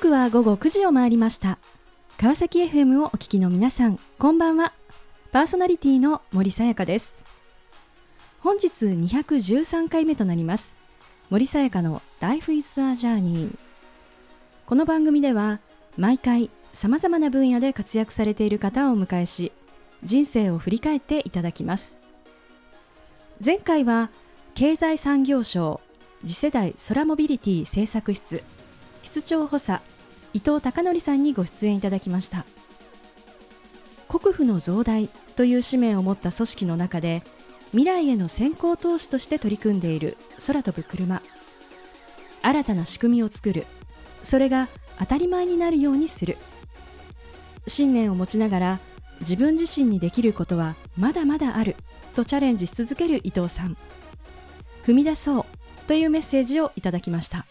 刻は午後9時を回りました。川崎 FM をお聞きの皆さんこんばんは。パーソナリティの森さやかです。本日213回目となります。森さやかの Life is a Journey この番組では毎回さまざまな分野で活躍されている方をお迎えし人生を振り返っていただきます。前回は経済産業省次世代空モビリティ政策室室長補佐伊藤孝則さんにご出演いただきました。国府の増大という使命を持った組織の中で未来への先行投資として取り組んでいる空飛ぶ車。新たな仕組みを作る。それが当たり前になるようにする。信念を持ちながら自分自身にできることはまだまだあるとチャレンジし続ける伊藤さん。踏み出そうというメッセージをいただきました。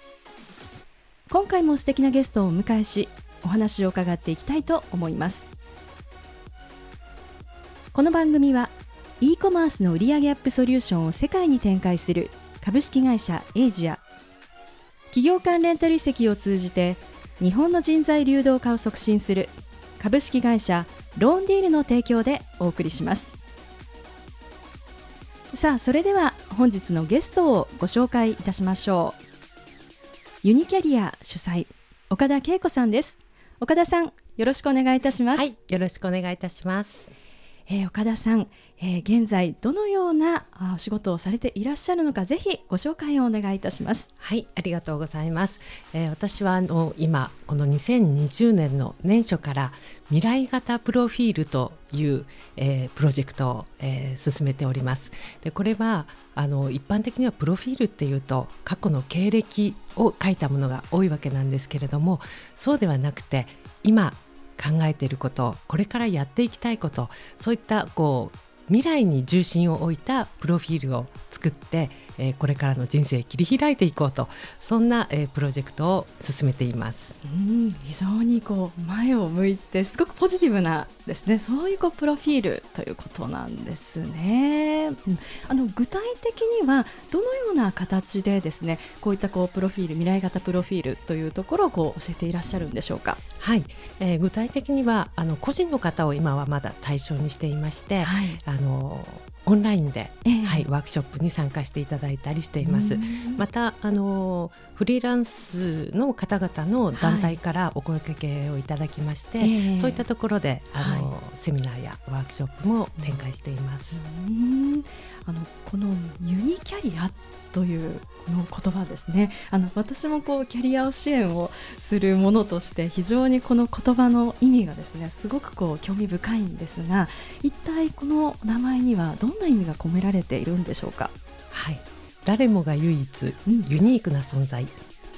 今回も素敵なゲストをお迎えしお話を伺っていきたいと思います。この番組は e コマースの売上アップソリューションを世界に展開する株式会社エイジア。企業間レンタル移籍を通じて日本の人材流動化を促進する株式会社ローンディールの提供でお送りします。さあそれでは本日のゲストをご紹介いたしましょう。ユニキャリア主催岡田恵子さんです。岡田さんよろしくお願いいたします。はいよろしくお願いいたします。えー、岡田さん、えー、現在どのようなお仕事をされていらっしゃるのかぜひご紹介をお願いいたします。はいありがとうございます、えー、私はあの今この2020年の年初から未来型プロフィールという、えー、プロジェクトを、えー、進めております。でこれはあの一般的にはプロフィールっていうと過去の経歴を書いたものが多いわけなんですけれどもそうではなくて今考えていることこれからやっていきたいことそういったこう未来に重心を置いたプロフィールを作ってえー、これからの人生切り開いていこうとそんな、えー、プロジェクトを進めています。うん非常にこう前を向いてすごくポジティブなですねそういうこうプロフィールということなんですね、うん、あの具体的にはどのような形でですねこういったこうプロフィール未来型プロフィールというところをこう教えていらっしゃるんでしょうか？はい、えー、具体的にはあの個人の方を今はまだ対象にしていまして、はい、あのオンラインで、えー、はい、ワークショップに参加していただいたりしています。またあのフリーランスの方々の団体からお声掛けをいただきまして、はい、そういったところであの、はい、セミナーやワークショップも展開しています。あのこのユニキャリアというこの言葉ですね。あの私もこうキャリアを支援をするものとして非常にこの言葉の意味がですねすごくこう興味深いんですが一体この名前にはどんな意味が込められているんでしょうか？はい。誰もが唯一ユニークな存在、うん、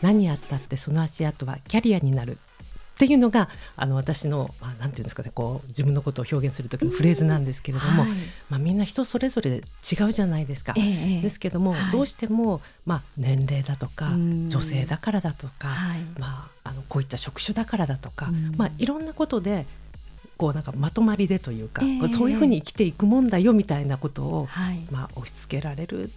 何やったってその足跡はキャリアになるっていうのがあの私の、まあ、なんていうんですかねこう自分のことを表現する時のフレーズなんですけれども、はい、まあ、みんな人それぞれ違うじゃないですか。えー、ですけども、はい、どうしても、まあ、年齢だとか女性だからだとか、はい、まあ、あのこういった職種だからだとか、まあ、いろんなことでこうなんかまとまりでというか、えー、そういうふうに生きていくもんだよみたいなことを、まあ、押し付けられる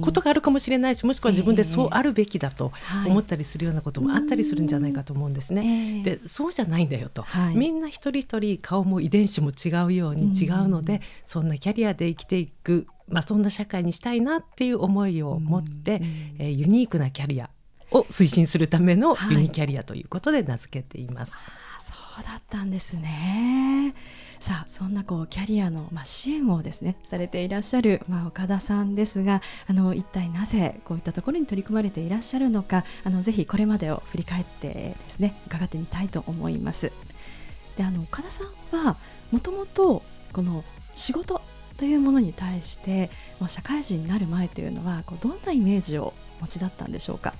ことがあるかもしれないしもしくは自分でそうあるべきだと思ったりするようなこともあったりするんじゃないかと思うんですね。でそうじゃないんだよと、はい、みんな一人一人顔も遺伝子も違うように違うのでそんなキャリアで生きていく、まあ、そんな社会にしたいなっていう思いを持って、えー、ユニークなキャリアを推進するためのユニキャリアということで名付けています。はい、そうだったんですね。さあそんなこうキャリアの、まあ、支援をですねされていらっしゃる、まあ、岡田さんですがあの一体なぜこういったところに取り組まれていらっしゃるのかあのぜひこれまでを振り返ってですね伺ってみたいと思います。であの岡田さんはもともとこの仕事というものに対して、まあ、社会人になる前というのはこうどんなイメージをお持ちだったんでしょうか？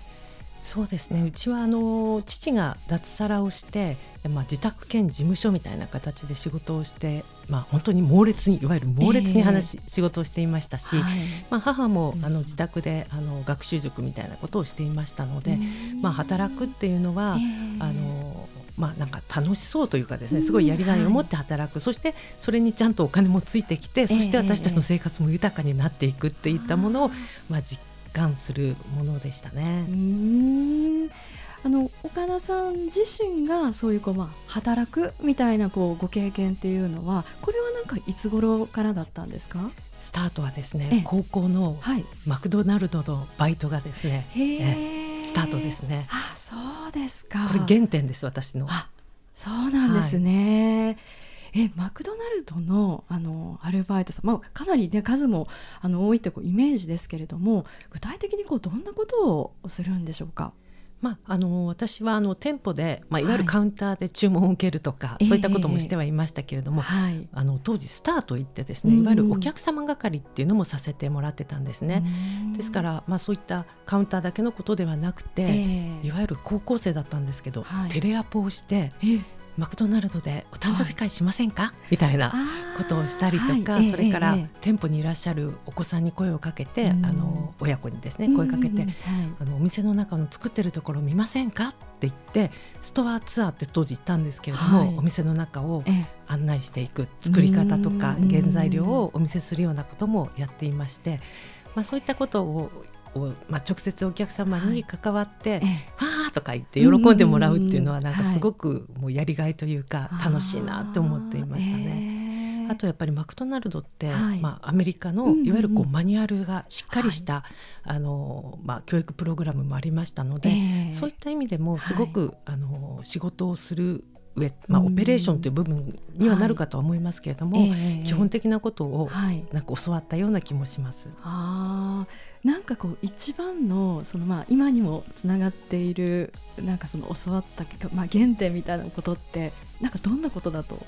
そうですね。うちはあの父が脱サラをして、まあ、自宅兼事務所みたいな形で仕事をして、まあ、本当に猛烈にいわゆる猛烈に話、えー、仕事をしていましたし、はい、まあ、母もあの自宅であの学習塾みたいなことをしていましたので、まあ、働くっていうのは、えー、あのまあ、なんか楽しそうというかですねすごいやりがいを持って働く、はい、そしてそれにちゃんとお金もついてきて、そして私たちの生活も豊かになっていくっていったものを、まあ、実感するものでしたね。うん。あの岡田さん自身がそういうこう、まあ、働くみたいなこうご経験っていうのはこれはなんかいつ頃からだったんですか？スタートはですね高校のマクドナルドのバイトがですね、はい、スタートですね。あそうですか。これ原点です私の。あそうなんですね、はいえマクドナルドのあのアルバイトさん、まあ、かなり、ね、数もあの多いってこうイメージですけれども具体的にこうどんなことをするんでしょうか？まあ、あの私はあの店舗で、まあ、いわゆるカウンターで注文を受けるとか、はい、そういったこともしてはいましたけれども、えー、あの当時スターといってですね、いわゆるお客様係っていうのもさせてもらってたんですね。ですから、まあ、そういったカウンターだけのことではなくて、えー、いわゆる高校生だったんですけど、はい、テレアポをして、えーマクドナルドでお誕生日会しませんか、はい、みたいなことをしたりとか、はい、それから、店舗にいらっしゃるお子さんに声をかけて、あの親子にですね声かけて、あのお店の中の作ってるところ見ませんか？って言ってストアツアーって当時行ったんですけれども、はい、お店の中を案内していく作り方とか原材料をお見せするようなこともやっていまして、まあ、そういったことをを、まあ、直接お客様に関わって「はい、わー」とか言って喜んでもらうっていうのはなんかすごくもうやりがいというか楽しいなって思っていましたね。あとやっぱりマクドナルドって、はい、まあ、アメリカのいわゆるこうマニュアルがしっかりした、はい、あのまあ、教育プログラムもありましたので、えー、そういった意味でもすごく、はい、あの仕事をする上、まあ、オペレーションという部分にはなるかとは思いますけれども、はい。基本的なことをなんか教わったような気もします。あなんかこう一番のそのまあ今にもつながっているなんかその教わったまあ原点みたいなことってなんかどんなことだと思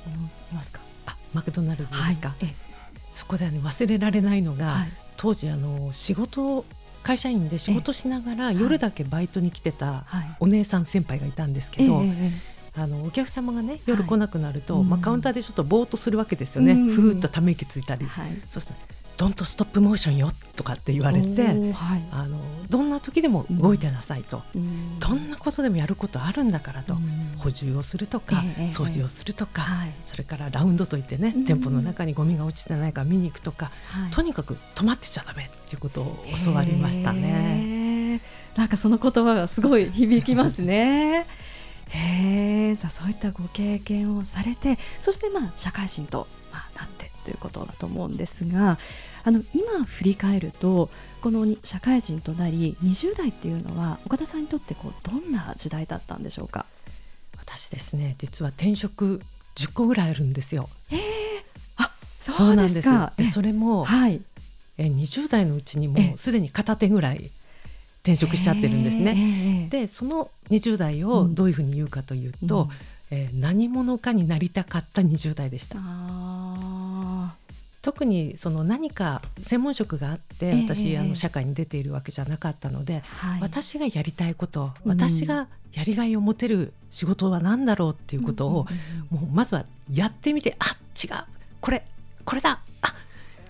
いますか？あマクドナルドですか、はい、そこで、ね、忘れられないのが、はい、当時あの仕事会社員で仕事しながら夜だけバイトに来てたお姉さん先輩がいたんですけど、あのお客様がね夜来なくなると、はい、まあ、カウンターでちょっとぼーっとするわけですよね、うん、ふーっとため息ついたり、はい、そうするとドントストップモーションよとかって言われて、はい、あのどんな時でも動いてなさいと、うん、どんなことでもやることあるんだからと、うん、補充をするとか、えー、掃除をするとか、えー、それからラウンドといってね、うん、店舗の中にゴミが落ちてないか見に行くとか、とにかく止まってちゃだめっていうことを教わりましたね。なんかその言葉がすごい響きますね。へえ、そういったご経験をされて、そしてまあ社会人とまあなってということだと思うんですが、あの今振り返るとこの社会人となり20代っていうのは岡田さんにとってこうどんな時代だったんでしょうか？私ですね実は転職10個ぐらいあるんですよ。えー、あそうなんですかでそれも、はい、え20代のうちにもうすでに片手ぐらい転職しちゃってるんですね。でその20代をどういうふうに言うかというと、うん、えー、何者かになりたかった20代でした。特にその何か専門職があって、私、あの社会に出ているわけじゃなかったので、はい、私がやりたいこと、私がやりがいを持てる仕事は何だろうっていうことを、もうまずはやってみてあ違うこれこれだあ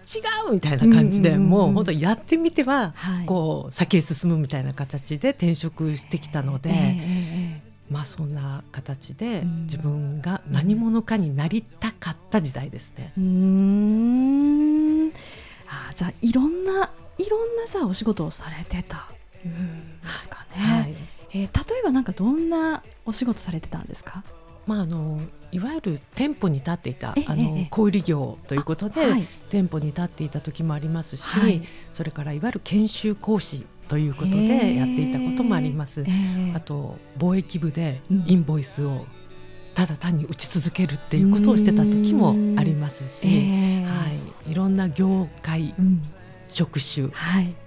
違うみたいな感じで、もう本当やってみては、こう先へ進むみたいな形で転職してきたので、まあそんな形で自分が何者かになりたかった時代ですね。うん。あじゃあいろんないろんなさお仕事をされてた。ん。ですかね。はい、えー、例えばなんかどんなお仕事されてたんですか？まあ、あのいわゆる店舗に立っていたあの小売業ということで、はい、店舗に立っていた時もありますし、はい、それからいわゆる研修講師ということでやっていたこともあります。あと貿易部でインボイスをただ単に打ち続けるっていうことをしてた時もありますし、はい、いろんな業界、職種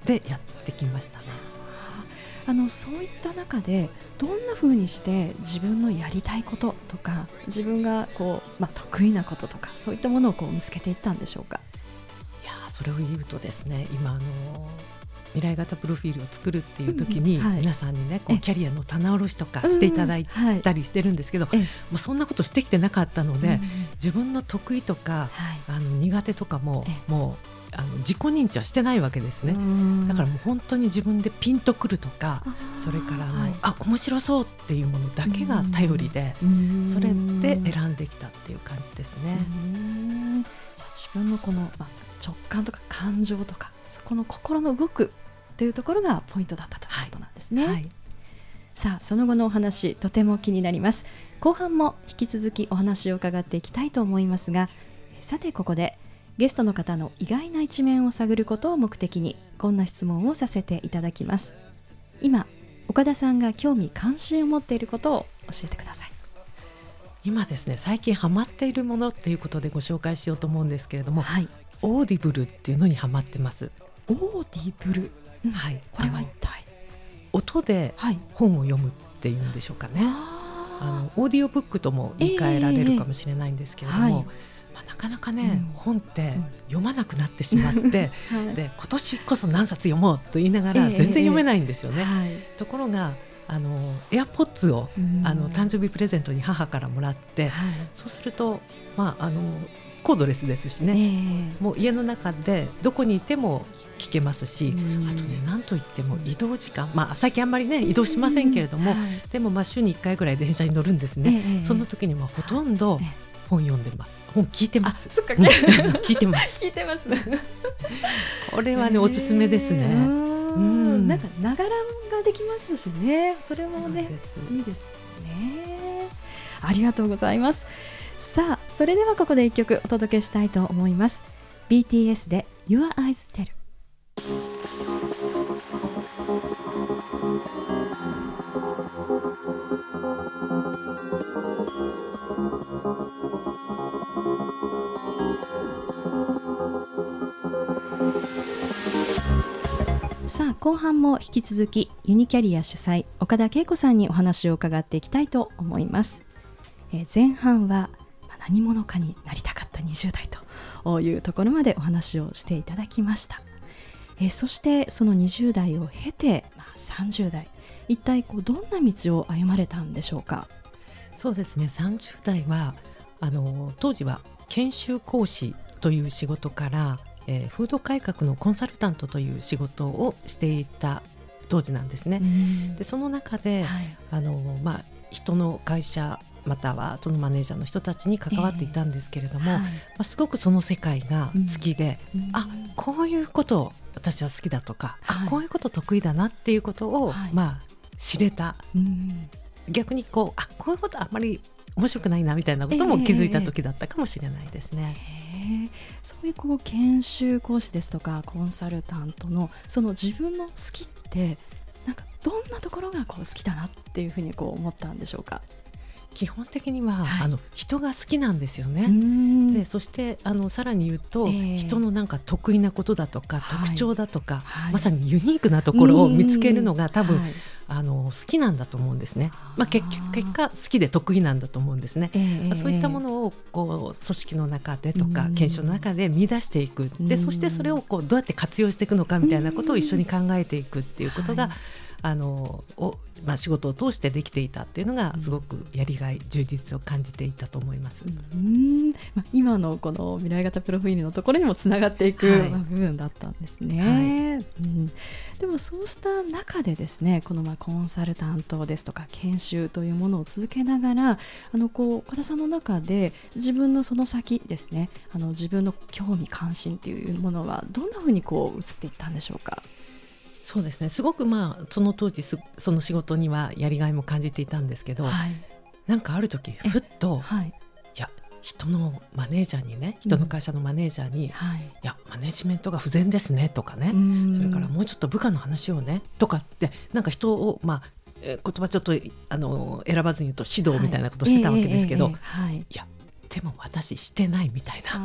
でやってきましたね。あのそういった中でどんなふうにして自分のやりたいこととか自分がこう、まあ、得意なこととかそういったものをこう見つけていったんでしょうか？いやそれを言うとですね今あの未来型プロフィールを作るっていう時に、皆さんにねこうキャリアの棚卸しとかしていただいたりしてるんですけど、まあ、そんなことしてきてなかったので、自分の得意とか、あの苦手とかも、もうあの自己認知はしてないわけですね。だからもう本当に自分でピンとくるとかそれからあの、はい、あ面白そうっていうものだけが頼りでそれで選んできたっていう感じですね。じゃ自分のこの、まあ、直感とか感情とかそこの心の動くっていうところがポイントだったということなんですね。はい。はい、さあその後のお話とても気になります。後半も引き続きお話を伺っていきたいと思いますがさてここでゲストの方の意外な一面を探ることを目的にこんな質問をさせていただきます。今岡田さんが興味関心を持っていることを教えてください。今ですね最近ハマっているものっていうことでご紹介しようと思うんですけれども、はい、 Audible っていうのにハマってます。Audible、うん、はい。これは一体？音で本を読むっていうんでしょうかね、はい、あのオーディオブックとも言い換えられるかもしれないんですけれども、えーはいまあ、なかなかね、うん、本って読まなくなってしまって、はい、で今年こそ何冊読もうと言いながら全然読めないんですよね。えー、ところがあの AirPods を、あの誕生日プレゼントに母からもらって、はい、そうすると、まあ、あのコードレスですしね、えー、もう家の中でどこにいても聞けますし、あとね何といっても移動時間、まあ、最近あんまりね移動しませんけれども、はい、でもまあ週に1回ぐらい電車に乗るんですね、えー、その時にはほとんど本読んでます。本聞いてます。そっか、ね、聞いてます。聞いてます。これはね、おすすめですね。うん、なんかながらができますしね。それもね、いいですね。ありがとうございます。さあ、それではここで一曲お届けしたいと思います。BTS で Your Eyes Tell。さあ後半も引き続きユニキャリア主催岡田恵子さんにお話を伺っていきたいと思います、えー、前半は何者かになりたかった20代というところまでお話をしていただきました、えー、そしてその20代を経て、まあ、30代。一体こうどんな道を歩まれたんでしょうか？そうですね。30代はあの当時は研修講師という仕事からえー、フード改革のコンサルタントという仕事をしていた当時なんですね。でその中で、はい、あのまあ、人の会社またはそのマネージャーの人たちに関わっていたんですけれども、えーはい、まあ、すごくその世界が好きで、うん、あこういうことを私は好きだとか、はい、あこういうこと得意だなっていうことを、まあ、知れた、うん、逆にこうあこういうことあんまり面白くないなみたいなことも気づいた時だったかもしれないですね。えーそういうこう研修講師ですとかコンサルタントのその自分の好きってなんかどんなところがこう好きだなっていうふうにこう思ったんでしょうか？基本的には、はい、あの人が好きなんですよね。でそしてあのさらに言うと、えー、人のなんか得意なことだとか、はい、特徴だとか、はい、まさにユニークなところを見つけるのが多分、あの好きなんだと思うんですね。まあ、結局結果好きで得意なんだと思うんですね。えー、そういったものをこう組織の中でとか研修の中で見出していく。でそしてそれをこうどうやって活用していくのかみたいなことを一緒に考えていくっていうことが、あのをまあ、仕事を通してできていたっていうのがすごくやりがい、充実を感じていたと思います。うんまあ、今のこの未来型プロフィールのところにもつながっていく、はい、部分だったんですね。はい、うん、でもそうした中でですねこのまあコンサルタントですとか研修というものを続けながらあのこう岡田さんの中で自分のその先ですねあの自分の興味関心っていうものはどんなふうにこう移っていったんでしょうか？そうですね。すごくまあその当時その仕事にはやりがいも感じていたんですけど、はい、なんかある時ふっと、はい、いや人のマネージャーにね人の会社のマネージャーに、うんはい、いやマネジメントが不全ですねとかね。それからもうちょっと部下の話をねとかってなんか人をまあ言葉ちょっとあの選ばずに言うと指導みたいなことしてたわけですけど、はい、いやでも私してないみたいな。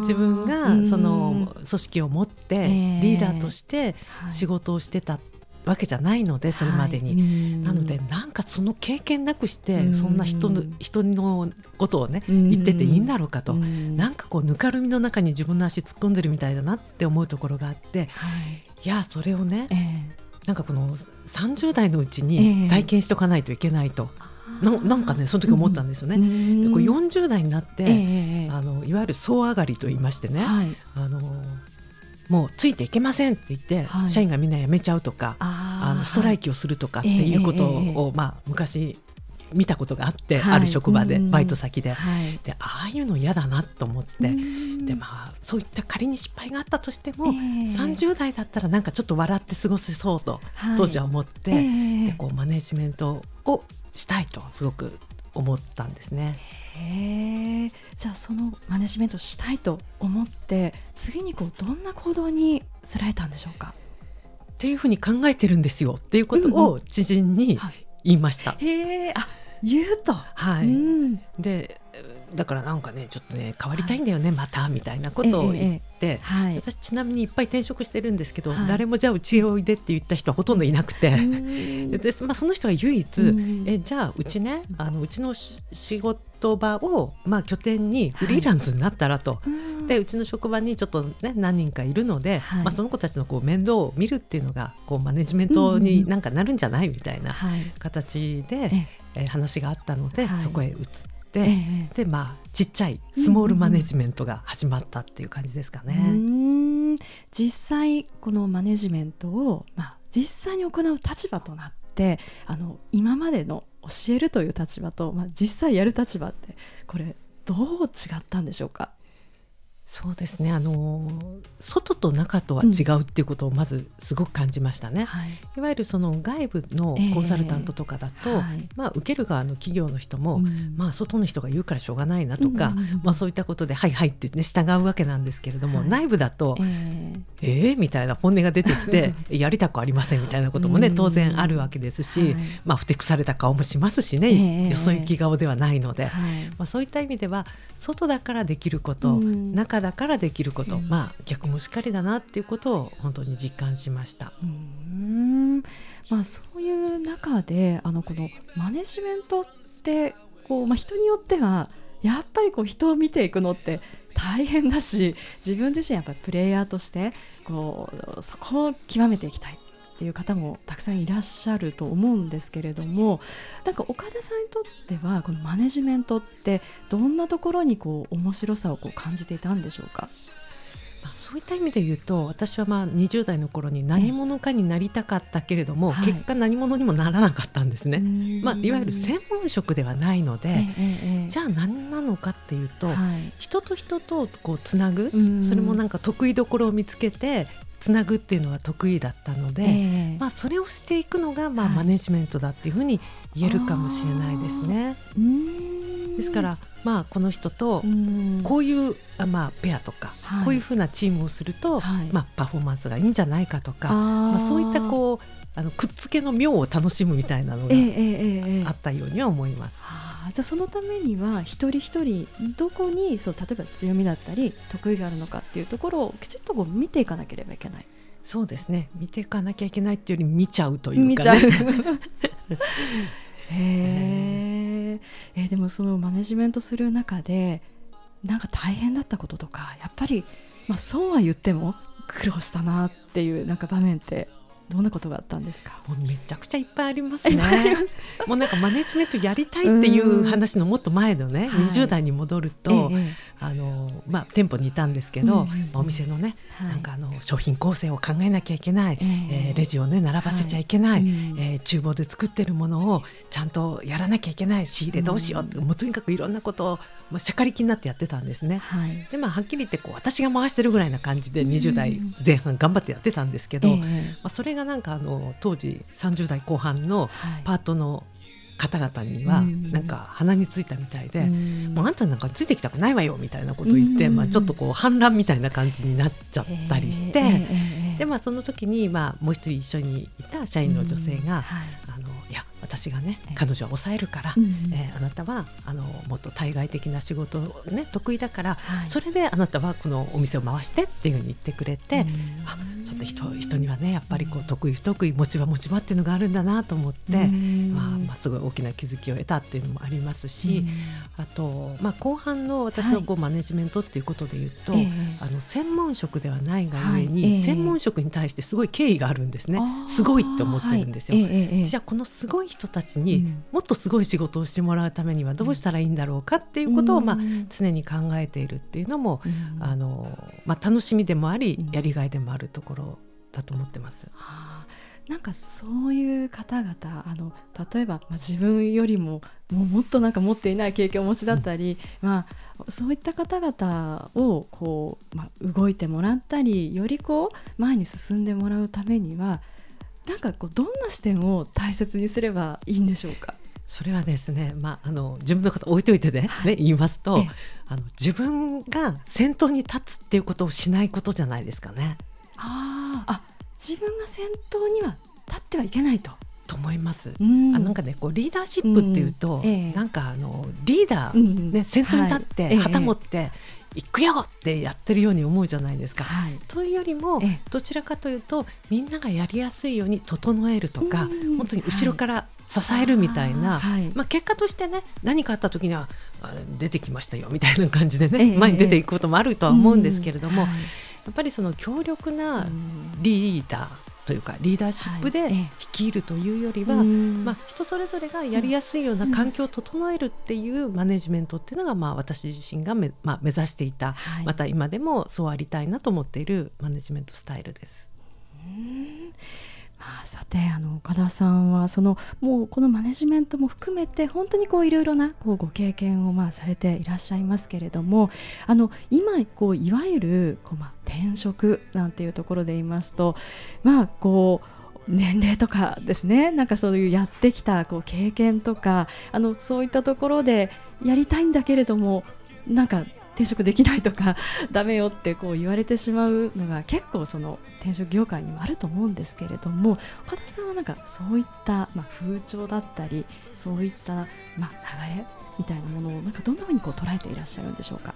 自分がその組織を持ってリーダーとして仕事をしてたわけじゃないのでそれまでに、なのでなんかその経験なくしてそんな人の人のことをね言ってていいんだろうかと。なんかこうぬかるみの中に自分の足突っ込んでるみたいだなって思うところがあって、い、やそれをね、なんかこの30代のうちに体験しておかないといけないと。ななんかねその時思ったんですよね。うん、でこれ40代になって、えー、あのいわゆる総上がりと言いましてね、はい、あのもうついていけませんって言って、はい、社員がみんな辞めちゃうとかあのストライキをするとかってい。うことを、えー、まあ、昔見たことがあって、はい、ある職場で、バイト先で,、でああいうの嫌だなと思って、でまあそういった仮に失敗があったとしても、えー、30代だったらなんかちょっと笑って過ごせそうと、当時は思って、えー、でこうマネジメントをしたいとすごく思ったんですね。へじゃあそのマネジメントしたいと思って次にこうどんな行動につられたんでしょうか？っていうふうに考えてるんですよ。っていうことを知人に言いました。うんうん、へえあ言うと。はい、うん、でだからなんかねちょっとね変わりたいんだよね、はい、またみたいなことを言って、はい、私ちなみにいっぱい転職してるんですけど、はい、誰もじゃあうちへおいでって言った人はほとんどいなくて。で、まあ、その人は唯一えじゃあうちねあのうちの仕事場を、まあ、拠点にフリーランスになったらと、でうちの職場にちょっと、ね、何人かいるので、まあ、その子たちのこう面倒を見るっていうのがこうマネジメントになんかなるんじゃない？みたいな形で、え話があったので、そこへ移って。、ええ、でまあちっちゃいスモールマネジメントが始まったっていう感じですかね。うん。実際このマネジメントを、まあ、実際に行う立場となってあの今までの教えるという立場と、まあ、実際やる立場ってこれどう違ったんでしょうか？そうですね。あの外と中とは違うっていうことをまずすごく感じましたね、うんはい、いわゆるその外部のコンサルタントとかだと、えーはい、まあ、受ける側の企業の人も、うん、まあ、外の人が言うからしょうがないなとか、うん、まあ、そういったことで「はいはい」ってね従うわけなんですけれども、はい、内部だと「えー、えー、みたいな本音が出てきて「やりたくありません」みたいなこともね当然あるわけですし、まあ、ふてくされた顔もしますしね、えー、よそ行き顔ではないので、まあ、そういった意味では外だからできること、中だからできること、まあ逆もしかりだなっていうことを本当に実感しました。うん。まあ、そういう中であのこのマネジメントってこう、まあ、人によってはやっぱりこう人を見ていくのって大変だし自分自身やっぱりプレイヤーとしてこうそこを極めていきたいっていう方もたくさんいらっしゃると思うんですけれどもなんか岡田さんにとってはこのマネジメントってどんなところにこう面白さをこう感じていたんでしょうか？そういった意味で言うと私はまあ20代の頃に何者かになりたかったけれども、結果何者にもならなかったんですね、まあ、いわゆる専門職ではないので、じゃあ何なのかっていうと、人と人とこうつなぐ、それもなんか得意どころを見つけてつなぐっていうのは得意だったので、えー、まあ、それをしていくのがまあマネジメントだっていうふうに言えるかもしれないですね。ですから、まあ、この人とこういう、まあ、ペアとか、はい、こういうふうなチームをすると、はい、まあ、パフォーマンスがいいんじゃないかとかまあ、そういったこうあのくっつけの妙を楽しむみたいなのがあったようには思います。えー。えーえーじゃあそのためには一人一人どこにそう例えば強みだったり得意があるのかっていうところをきちっとこう見ていかなければいけない。そうですね。見ていかなきゃいけないっていうより見ちゃうというか、ね、へえー、でもそのマネジメントする中でなんか大変だったこととかやっぱり、まあ、そうは言っても苦労したなっていうなんか場面ってどんなことがあったんですか？もうめちゃくちゃいっぱいありますね。もうなんかマネジメントやりたいっていう話のもっと前のね、はい、20代に戻ると、ええ、あのまあ、店舗にいたんですけど、うんうん、お店のね、はい、なんかあの商品構成を考えなきゃいけない、ええ。ー、レジをね並ばせちゃいけない、はい、えー、厨房で作ってるものをちゃんとやらなきゃいけない仕入れどうしようって、うん、もうとにかくいろんなことをまあ、しゃかりきになってやってたんですね。はい、でまあはっきり言ってこう私が回してるぐらいな感じで20代前半頑張ってやってたんですけど、まあ、それがなんかあの当時30代後半のパートの方々にはなんか鼻についたみたいで、もうあんたなんかついてきたくないわよみたいなことを言って、まあ、ちょっとこう反乱みたいな感じになっちゃったりして、でまあその時にまあもう一人一緒にいた社員の女性が、あのいや私がね彼女は抑えるから、うん、えー、あなたはあのもっと対外的な仕事ね得意だから、はい、それであなたはこのお店を回してっていうふうに言ってくれて、うん、あちょっと人人にはねやっぱりこう得意不得意持ち場持ち場っていうのがあるんだなと思って、うん、まあ、まあすごい大きな気づきを得たっていうのもありますし、あと、まあ、後半の私のこう、マネジメントっていうことでいうと、あの専門職ではないがゆえに、はい、専門職に対してすごい敬意があるんですね、すごいって思ってるんですよ。じゃあこのすごい人たちにもっとすごい仕事をしてもらうためにはどうしたらいいんだろうかっていうことを、まあ、常に考えているっていうのも、あのまあ、楽しみでもありやりがいでもあるところだと思ってます。はあ。なんかそういう方々あの例えば、まあ、自分よりももうもっとなんか持っていない経験をお持ちだったり、うん、まあ、そういった方々をこう、まあ、動いてもらったりよりこう前に進んでもらうためにはなんかこうどんな視点を大切にすればいいんでしょうか？それはですね、まあ、あの自分のこと置いといてねはい、ね言いますとあの自分が先頭に立つっていうことをしないことじゃないですかね。ああ自分が先頭には立ってはいけないと。と思います。うん、あなんかねこうリーダーシップっていうと、うん。ええ、なんかあのリーダー、うん、ね先頭に立って旗持って、はい行くよってやってるように思うじゃないですか。はい、というよりもどちらかというとみんながやりやすいように整えるとか、本当に後ろから支えるみたいな、はい、まあ、結果としてね何かあった時には出てきましたよみたいな感じでね、前に出ていくこともあるとは思うんですけれども、やっぱりその強力なリーダーというかリーダーシップで率いるというよりは、はい、まあ、人それぞれがやりやすいような環境を整えるっていうマネジメントっていうのが、まあ、私自身がめ、まあ、目指していた、はい、また今でもそうありたいなと思っているマネジメントスタイルです。まあ、さてあの岡田さんはそのもうこのマネジメントも含めて本当にこういろいろなこうご経験をまあされていらっしゃいますけれどもあの今こういわゆるこう、まあ、転職なんていうところで言いますとまあこう年齢とかですねなんかそういうやってきたこう経験とかあのそういったところでやりたいんだけれどもなんか転職できないとか ダメよってこう言われてしまうのが結構その転職業界にもあると思うんですけれども岡田さんはなんかそういった、まあ、風潮だったりそういった、まあ、流れみたいなものをなんかどんなふうにこう捉えていらっしゃるんでしょうか？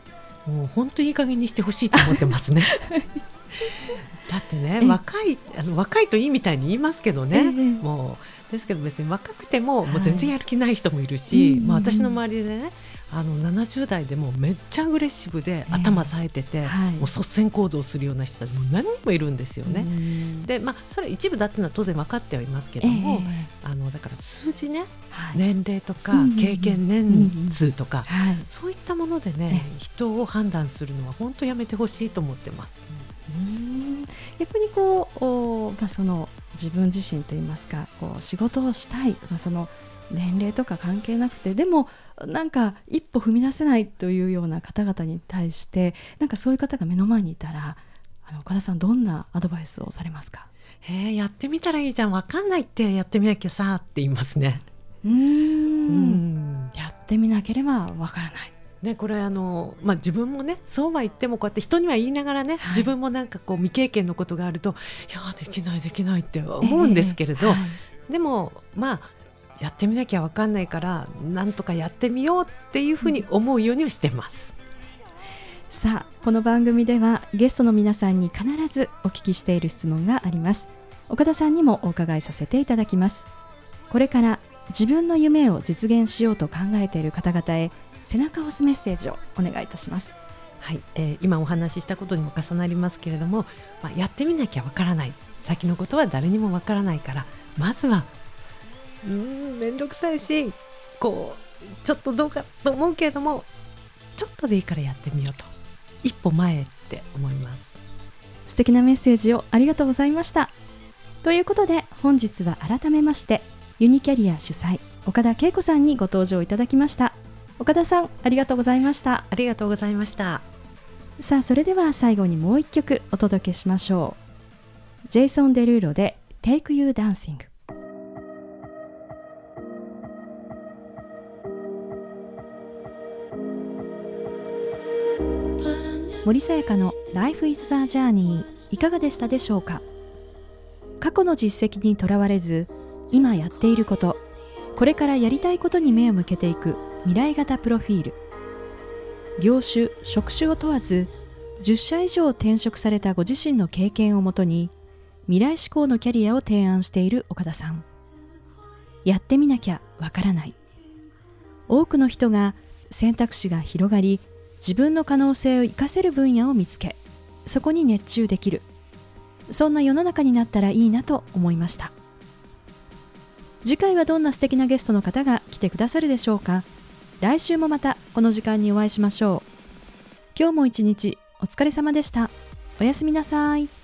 もう本当いい加減にしてほしいと思ってますね。だってね若いあの若いといいみたいに言いますけどね、もうですけど別に若くてももう全然やる気ない人もいるし、まあ、私の周りでねあの70代でもめっちゃアグレッシブで頭冴えてて、えーはい、もう率先行動するような人たちも何人もいるんですよね。でまあそれ一部だっていうのは当然分かってはいますけども、えー、あのだから数字ね、はい、年齢とか経験年数とか、そういったものでね、人を判断するのは本当やめてほしいと思ってます。逆にこうお、まあ、その自分自身といいますかこう仕事をしたい、まあ、その年齢とか関係なくてでもなんか一歩踏み出せないというような方々に対してなんかそういう方が目の前にいたらあの岡田さんどんなアドバイスをされますか？えー、やってみたらいいじゃん分かんないってやってみなきゃさって言いますね。うん。やってみなければわからない。ね、これあの、まあ、自分もねそうは言ってもこうやって人には言いながらね、はい、自分もなんかこう未経験のことがあるといやできないできないって思うんですけれど、えーはい、でもまあやってみなきゃ分かんないからなんとかやってみようっていうふうに思うようにはしてます。さあこの番組ではゲストの皆さんに必ずお聞きしている質問があります。岡田さんにもお伺いさせていただきます。これから自分の夢を実現しようと考えている方々へ背中を押すメッセージをお願いいたします。はい、えー、今お話ししたことにも重なりますけれども、まあ、やってみなきゃわからない。先のことは誰にもわからないからまずはうん面倒くさいしこうちょっとどうかと思うけれどもちょっとでいいからやってみようと。一歩前って思います。素敵なメッセージをありがとうございました。ということで本日は改めましてユニキャリア主催岡田恵子さんにご登場いただきました。岡田さんありがとうございました。ありがとうございました。さあそれでは最後にもう一曲お届けしましょう。ジェイソン・デルーロで Take You Dancing 森さやかの Life is the Journey いかがでしたでしょうか？過去の実績にとらわれず今やっていることこれからやりたいことに目を向けていく未来型プロフィール。業種職種を問わず10社以上転職されたご自身の経験をもとに未来志向のキャリアを提案している岡田さん。やってみなきゃわからない。多くの人が選択肢が広がり自分の可能性を生かせる分野を見つけそこに熱中できる。そんな世の中になったらいいなと思いました。次回はどんな素敵なゲストの方が来てくださるでしょうか。来週もまたこの時間にお会いしましょう。今日も一日お疲れ様でした。おやすみなさい。